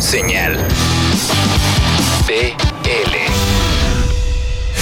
Señal. PL.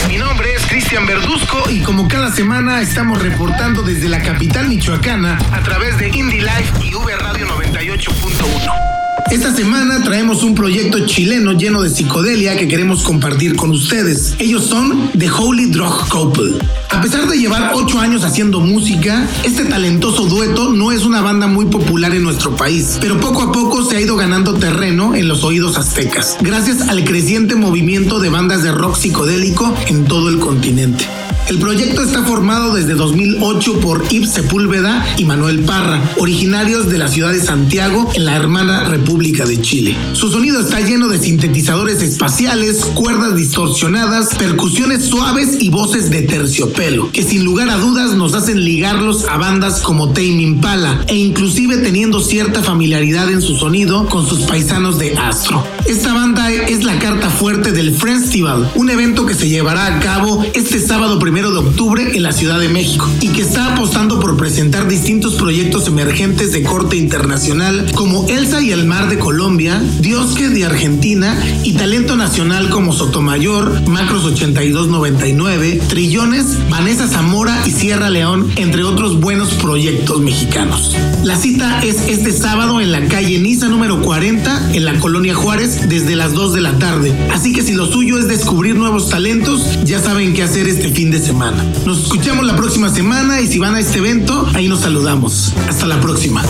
Mi nombre es Cristian Verduzco y como cada semana estamos reportando desde la capital michoacana a través de Indie Life y V Radio 98.1. Esta semana traemos un proyecto chileno lleno de psicodelia que queremos compartir con ustedes. Ellos son The Holy Drug Couple. A pesar de llevar ocho años haciendo música, este talentoso dueto no es una banda muy popular en nuestro país, pero poco a poco se ha ido ganando terreno en los oídos aztecas, gracias al creciente movimiento de bandas de rock psicodélico en todo el continente. El proyecto está formado desde 2008 por Yves Sepúlveda y Manuel Parra, originarios de la ciudad de Santiago, en la hermana República de Chile. Su sonido está lleno de sintetizadores espaciales, cuerdas distorsionadas, percusiones suaves y voces de terciopelo, que sin lugar a dudas nos hacen ligarlos a bandas como Tame Impala e inclusive teniendo cierta familiaridad en su sonido con sus paisanos de Astro. Esta banda es la carta fuerte del Festival, un evento que se llevará a cabo este sábado primero de octubre en la Ciudad de México y que está apostando por presentar distintos proyectos emergentes de corte internacional como Elsa y el Mar de Colombia, Diosque de Argentina y talento nacional como Sotomayor, Macros 8299, Trillones, Vanessa Zamora y Sierra León, entre otros buenos proyectos mexicanos. La cita es este sábado en la calle Niza número 40 en la colonia Juárez desde las 2 de la tarde. Así que si lo suyo es descubrir nuevos talentos, ya saben qué hacer este fin de semana Nos escuchamos la próxima semana y si van a este evento, ahí nos saludamos. Hasta la próxima.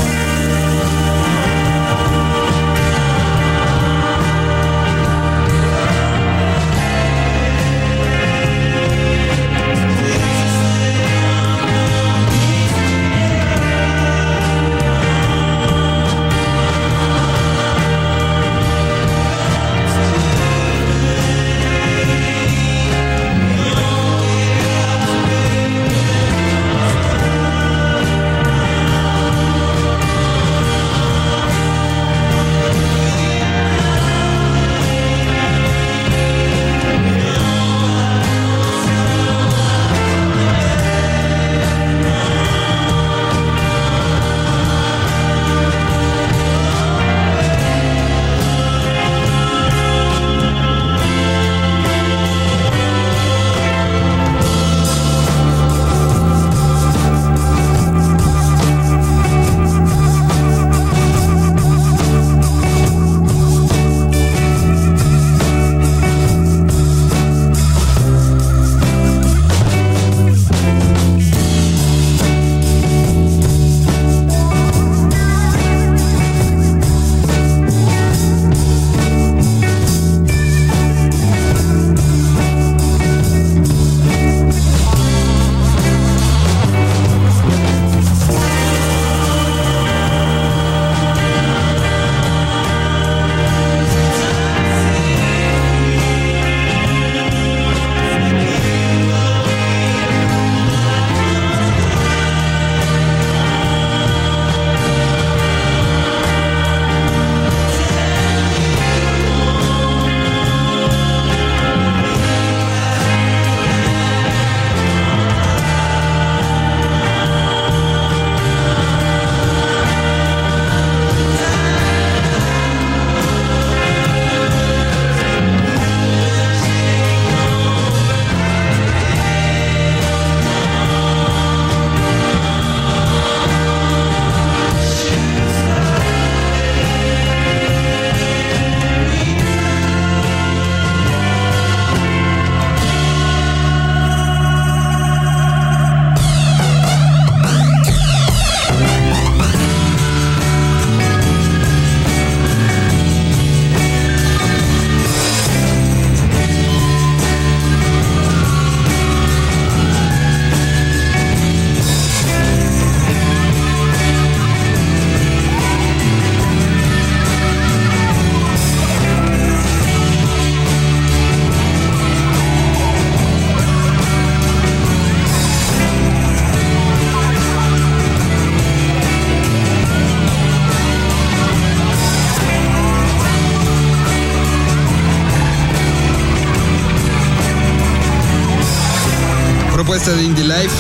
De Indie Life.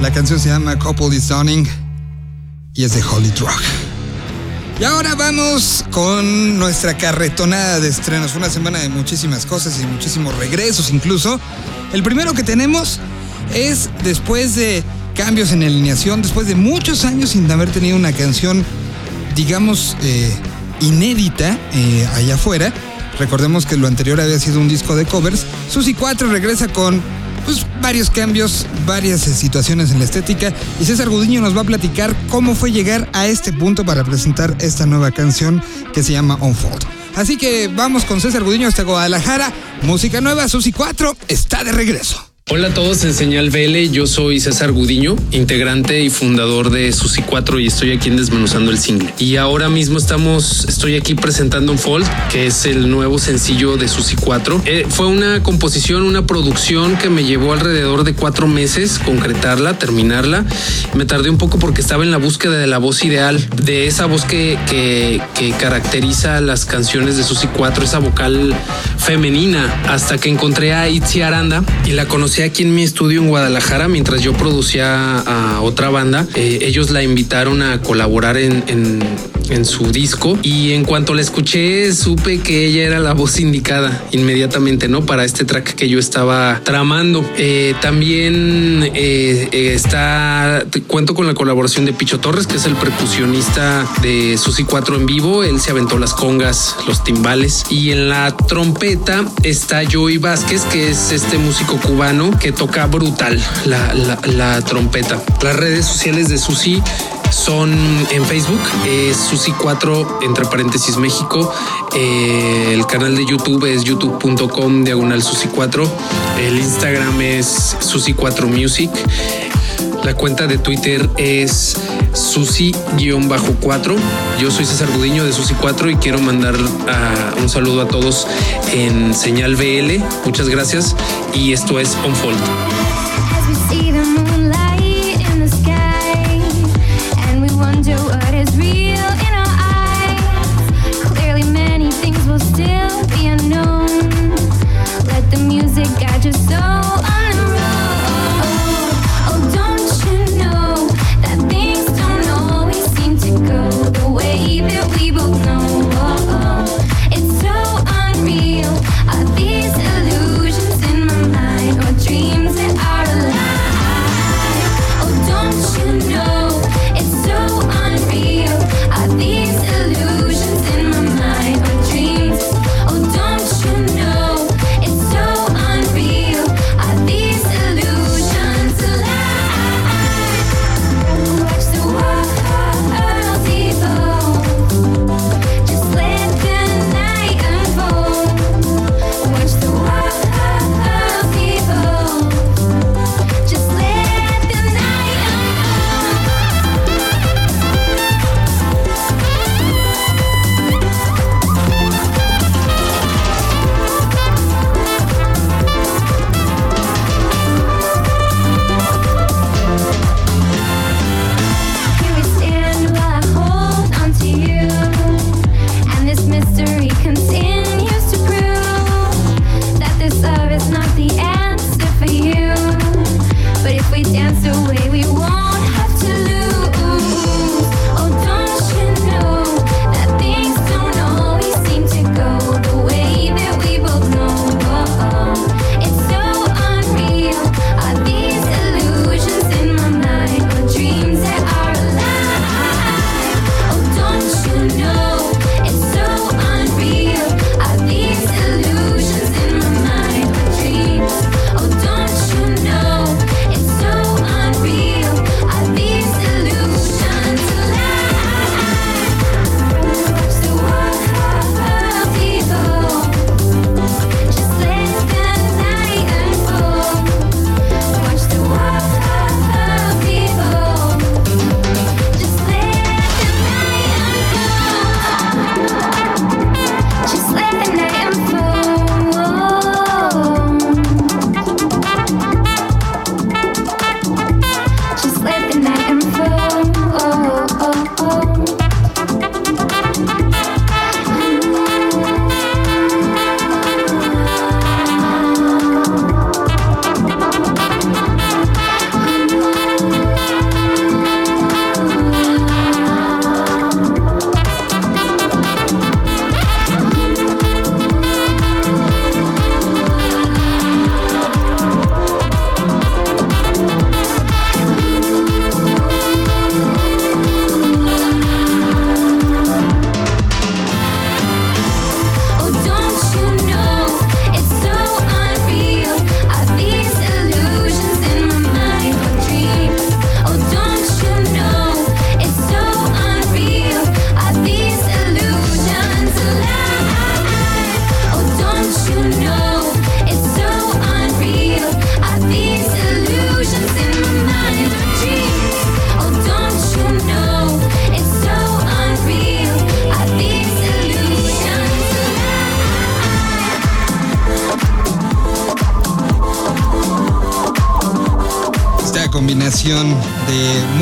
La canción se llama Couple is y es de Holy Drug. Y ahora vamos con nuestra carretonada de estrenos. Una semana de muchísimas cosas y muchísimos regresos incluso. El primero que tenemos es después de cambios en alineación, después de muchos años sin haber tenido una canción, digamos, eh, inédita eh, allá afuera. Recordemos que lo anterior había sido un disco de covers. Susi 4 regresa con pues, varios cambios, varias eh, situaciones en la estética. Y César Gudiño nos va a platicar cómo fue llegar a este punto para presentar esta nueva canción que se llama Unfold. Así que vamos con César Gudiño hasta Guadalajara. Música nueva, Susi 4 está de regreso. Hola a todos en Señal VL, yo soy César Gudiño, integrante y fundador de Susi 4 y estoy aquí en Desmenuzando el Single. Y ahora mismo estamos, estoy aquí presentando un Fold, que es el nuevo sencillo de Susi 4. Eh, fue una composición, una producción que me llevó alrededor de cuatro meses concretarla, terminarla. Me tardé un poco porque estaba en la búsqueda de la voz ideal, de esa voz que, que, que caracteriza las canciones de Susi 4, esa vocal femenina, hasta que encontré a Itzi Aranda y la conocí aquí en mi estudio en Guadalajara mientras yo producía a otra banda. Eh, ellos la invitaron a colaborar en, su disco y en cuanto la escuché supe que ella era la voz indicada inmediatamente, ¿no? Para este track que yo estaba tramando. Eh, también eh, está, cuento con la colaboración de Picho Torres, que es el percusionista de Susi 4 en vivo. Él se aventó las congas, los timbales y en la trompeta está Joey Vázquez, que es este músico cubano que toca brutal la, trompeta. Las redes sociales de Susi son en Facebook, es Susi 4 entre paréntesis México. Eh, el canal de YouTube es youtube.com diagonal Susi 4. El Instagram es Susi 4 Music. La cuenta de Twitter es Susi-4. Yo soy César Gudiño de Susi4 y quiero mandar uh, un saludo a todos en Señal BL. Muchas gracias y esto es Unfold.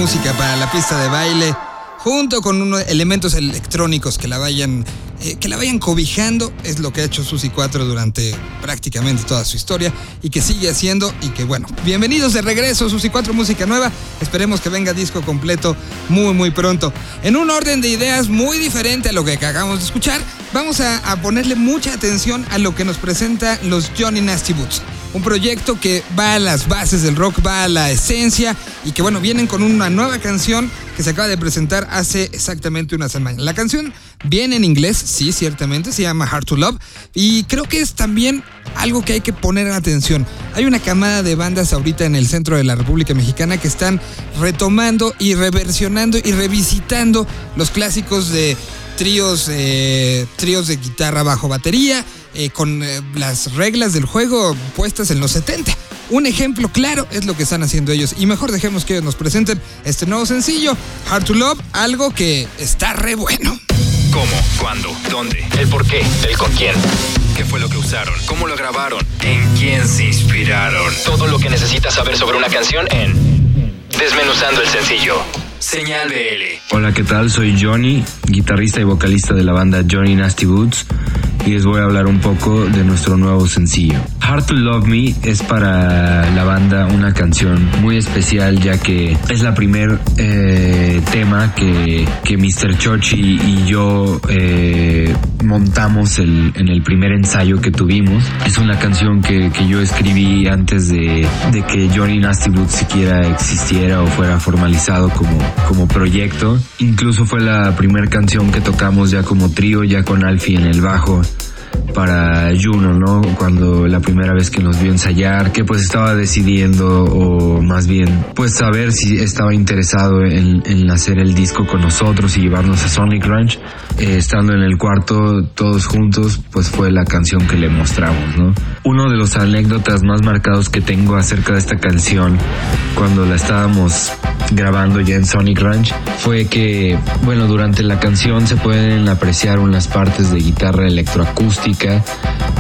Música para la pista de baile junto con unos elementos electrónicos que la vayan eh, que la vayan cobijando es lo que ha hecho Susi 4 durante prácticamente toda su historia y que sigue haciendo y que bueno, bienvenidos de regreso Susi 4 música nueva, esperemos que venga disco completo muy muy pronto. En un orden de ideas muy diferente a lo que acabamos de escuchar, vamos a, a ponerle mucha atención a lo que nos presenta los Johnny Nasty Boots un proyecto que va a las bases del rock, va a la esencia y que bueno, vienen con una nueva canción que se acaba de presentar hace exactamente una semana. La canción viene en inglés, sí, ciertamente, se llama Hard to Love y creo que es también algo que hay que poner en atención. Hay una camada de bandas ahorita en el centro de la República Mexicana que están retomando y reversionando y revisitando los clásicos de tríos, eh, tríos de guitarra bajo batería, eh, con eh, las reglas del juego puestas en los 70. Un ejemplo claro es lo que están haciendo ellos. Y mejor dejemos que ellos nos presenten este nuevo sencillo, Hard to Love, algo que está re bueno. ¿Cómo? ¿Cuándo? ¿Dónde? ¿El por qué? ¿El con quién? ¿Qué fue lo que usaron? ¿Cómo lo grabaron? ¿En quién se inspiraron? Todo lo que necesitas saber sobre una canción en Desmenuzando el sencillo. Señal BL. Hola, ¿qué tal? Soy Johnny, guitarrista y vocalista de la banda Johnny Nasty Boots y les voy a hablar un poco de nuestro nuevo sencillo. Hard to Love Me es para la banda una canción muy especial ya que es la primer eh, tema que, que Mr. Chochi y yo eh, montamos el, en el primer ensayo que tuvimos. Es una canción que, que yo escribí antes de, de que Johnny Nasty Boots siquiera existiera o fuera formalizado como, como proyecto. Incluso fue la primera canción que tocamos ya como trío, ya con Alfie en el bajo para Juno, ¿no? Cuando la primera vez que nos vio ensayar, que pues estaba decidiendo o más bien pues saber si estaba interesado en, en hacer el disco con nosotros y llevarnos a Sonic Ranch, eh, estando en el cuarto todos juntos, pues fue la canción que le mostramos, ¿no? Uno de los anécdotas más marcados que tengo acerca de esta canción cuando la estábamos grabando ya en Sonic Ranch fue que, bueno, durante la canción se pueden apreciar unas partes de guitarra electroacústica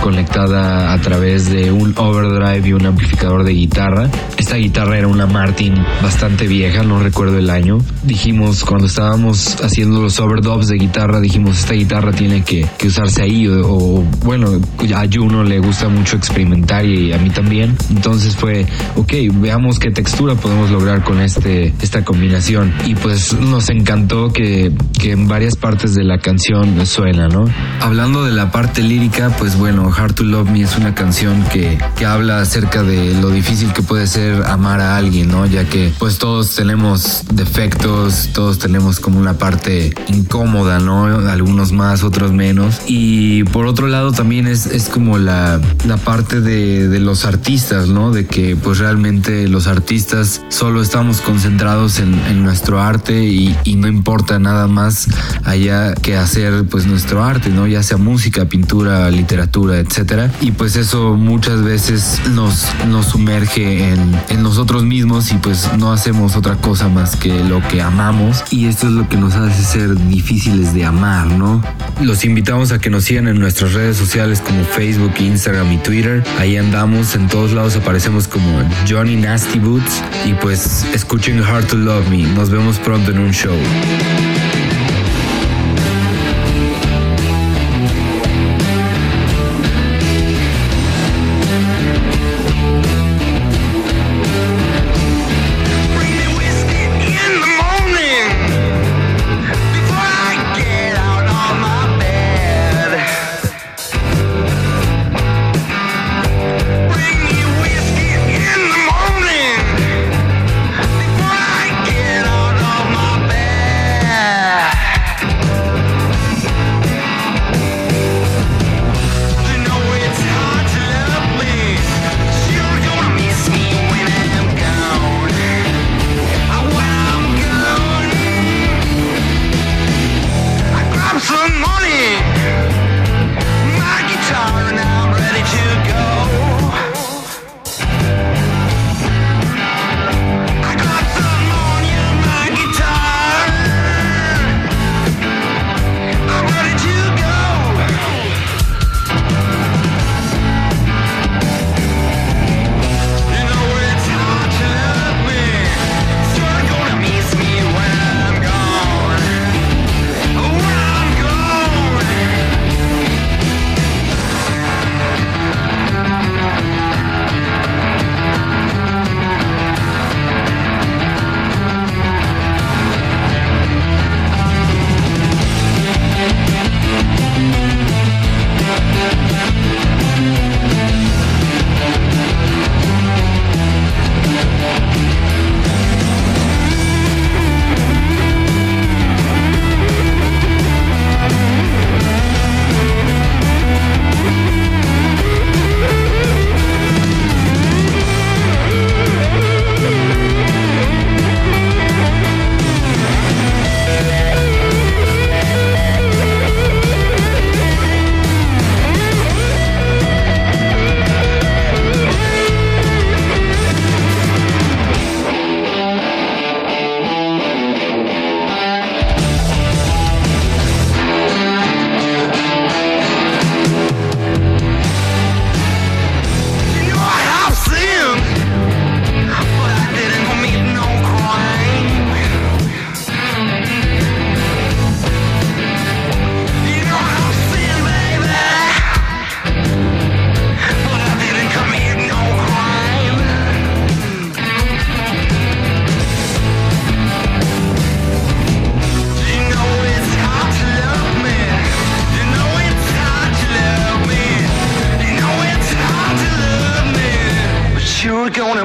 conectada a través de un overdrive y un amplificador de guitarra. Esta guitarra era una Martin bastante vieja, no recuerdo el año. Dijimos, cuando estábamos haciendo los overdubs de guitarra, dijimos, esta guitarra tiene que, que usarse ahí. O, o, bueno, a Juno le gusta mucho experimentar y a mí también. Entonces fue, ok, veamos qué textura podemos lograr con este, esta combinación. Y pues nos encantó que, que en varias partes de la canción suena, ¿no? Hablando de la parte lírica, pues bueno, Hard to Love Me es una canción que, que habla acerca de lo difícil que puede ser amar a alguien, ¿no? Ya que pues todos tenemos defectos, todos tenemos como una parte incómoda, ¿no? Algunos más, otros menos. Y por otro lado también es, es como la, la parte de, de los artistas, ¿no? De que pues realmente los artistas solo estamos concentrados en, en nuestro arte y, y, no importa nada más allá que hacer pues nuestro arte, ¿no? Ya sea música, pintura, literatura, etcétera. Y pues eso muchas veces nos, nos sumerge en, en nosotros mismos y pues no hacemos otra cosa más que lo que amamos. Y esto es lo que nos hace ser difíciles de amar, ¿no? Los invitamos a que nos sigan en nuestras redes sociales como Facebook, Instagram y Twitter. Ahí andamos, en todos lados aparecemos como Johnny Nasty Boots. Y pues escuchen Hard to Love Me. Nos vemos pronto en un show. gonna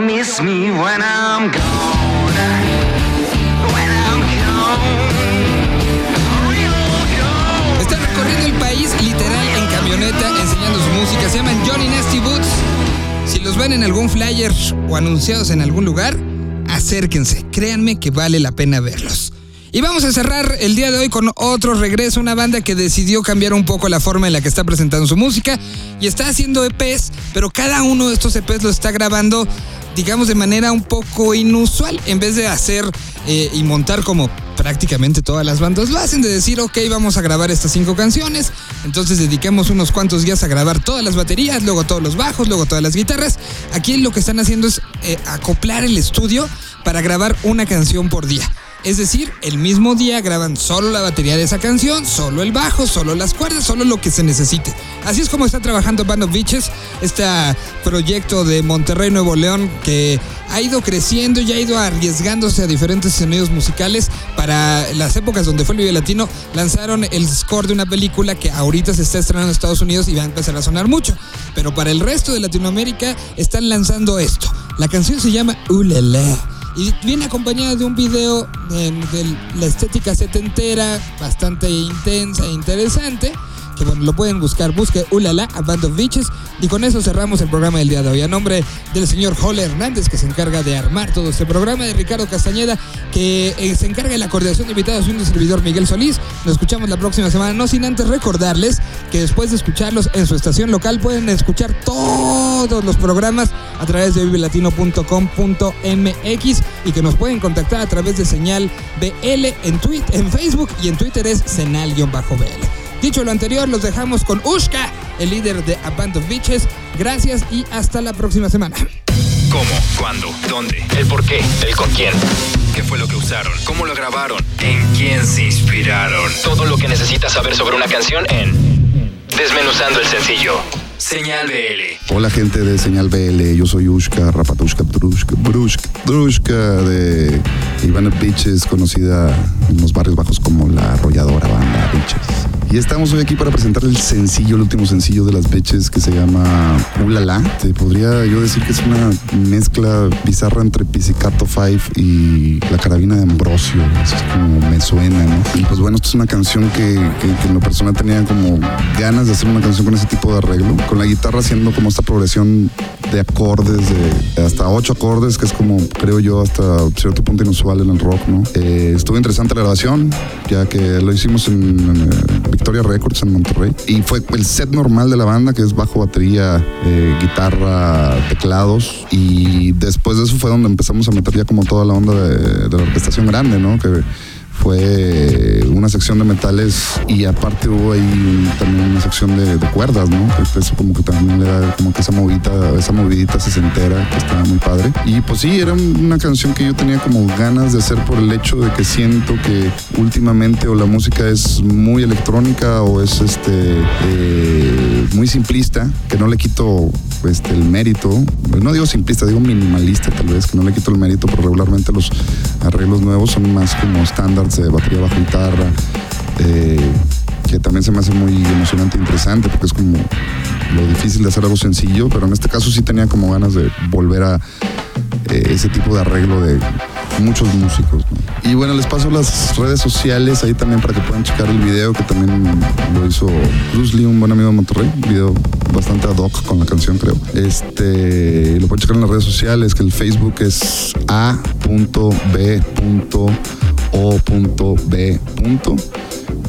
Están recorriendo el país literal en camioneta enseñando su música. Se llaman Johnny Nasty Boots. Si los ven en algún flyer o anunciados en algún lugar, acérquense. Créanme que vale la pena verlos. Y vamos a cerrar el día de hoy con otro regreso, una banda que decidió cambiar un poco la forma en la que está presentando su música y está haciendo EPs, pero cada uno de estos EPs los está grabando, digamos, de manera un poco inusual, en vez de hacer eh, y montar como prácticamente todas las bandas lo hacen, de decir, ok, vamos a grabar estas cinco canciones, entonces dediquemos unos cuantos días a grabar todas las baterías, luego todos los bajos, luego todas las guitarras. Aquí lo que están haciendo es eh, acoplar el estudio para grabar una canción por día. Es decir, el mismo día graban solo la batería de esa canción, solo el bajo, solo las cuerdas, solo lo que se necesite. Así es como está trabajando Band of Beaches, este proyecto de Monterrey, Nuevo León, que ha ido creciendo y ha ido arriesgándose a diferentes sonidos musicales. Para las épocas donde fue el Vive Latino, lanzaron el score de una película que ahorita se está estrenando en Estados Unidos y va a empezar a sonar mucho. Pero para el resto de Latinoamérica están lanzando esto. La canción se llama Ulala. Y viene acompañada de un video de, la estética setentera, bastante intensa e interesante que bueno, lo pueden buscar. Busque Ulala a Band of Beaches. Y con eso cerramos el programa del día de hoy. A nombre del señor Jole Hernández, que se encarga de armar todo este programa, de Ricardo Castañeda, que eh, se encarga de la coordinación de invitados, y un servidor Miguel Solís. Nos escuchamos la próxima semana. No sin antes recordarles que después de escucharlos en su estación local, pueden escuchar todos los programas a través de vivelatino.com.mx y que nos pueden contactar a través de señal BL en, Twitter, en Facebook y en Twitter es senal-bl. Dicho lo anterior, los dejamos con Ushka, el líder de A Band of Beaches. Gracias y hasta la próxima semana. ¿Cómo? ¿Cuándo? ¿Dónde? ¿El por qué? ¿El con quién? ¿Qué fue lo que usaron? ¿Cómo lo grabaron? ¿En quién se inspiraron? Todo lo que necesitas saber sobre una canción en Desmenuzando el sencillo. Señal BL. Hola gente de Señal BL, yo soy Ushka, Rapatushka, Drushka, Brushka, Drushka de Ivana Beaches, conocida en los barrios bajos como la arrolladora banda Beaches. Y estamos hoy aquí para presentar el sencillo, el último sencillo de las Beaches que se llama Ulala. Te podría yo decir que es una mezcla bizarra entre Pizzicato Five y la carabina de Ambrosio. Eso es como me suena, ¿no? Y pues bueno, esto es una canción que, que, que en lo personal tenía como ganas de hacer una canción con ese tipo de arreglo con la guitarra haciendo como esta progresión de acordes, de hasta ocho acordes, que es como, creo yo, hasta cierto punto inusual en el rock, ¿no? Eh, estuvo interesante la grabación, ya que lo hicimos en, en Victoria Records en Monterrey. Y fue el set normal de la banda, que es bajo, batería, eh, guitarra, teclados. Y después de eso fue donde empezamos a meter ya como toda la onda de, de la orquestación grande, ¿no? Que fue una sección de metales y aparte hubo ahí también una sección de, cuerdas, ¿no? Eso como que también le da como que esa movidita, esa movidita se entera, que estaba muy padre. Y pues sí, era una canción que yo tenía como ganas de hacer por el hecho de que siento que últimamente o la música es muy electrónica o es este eh, muy simplista, que no le quito este, el mérito, no digo simplista, digo minimalista tal vez, que no le quito el mérito, pero regularmente los arreglos nuevos son más como estándares de batería bajo guitarra, eh, que también se me hace muy emocionante e interesante porque es como lo difícil de hacer algo sencillo, pero en este caso sí tenía como ganas de volver a eh, ese tipo de arreglo de muchos músicos. Y bueno, les paso las redes sociales ahí también para que puedan checar el video que también lo hizo Bruce Lee, un buen amigo de Monterrey, video bastante ad hoc con la canción creo. Este, lo pueden checar en las redes sociales, que el Facebook es a.b.o.b.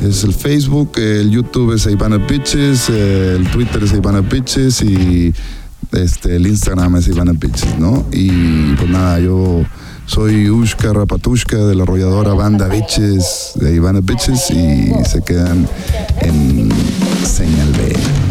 Es el Facebook, el YouTube es Ivana Pitches, el Twitter es Ivana Pitches y este, el Instagram es Ivana Pitches, ¿no? Y pues nada, yo soy Ushka Rapatushka de la arrolladora banda Bitches de Ivana Bitches y se quedan en Señal B.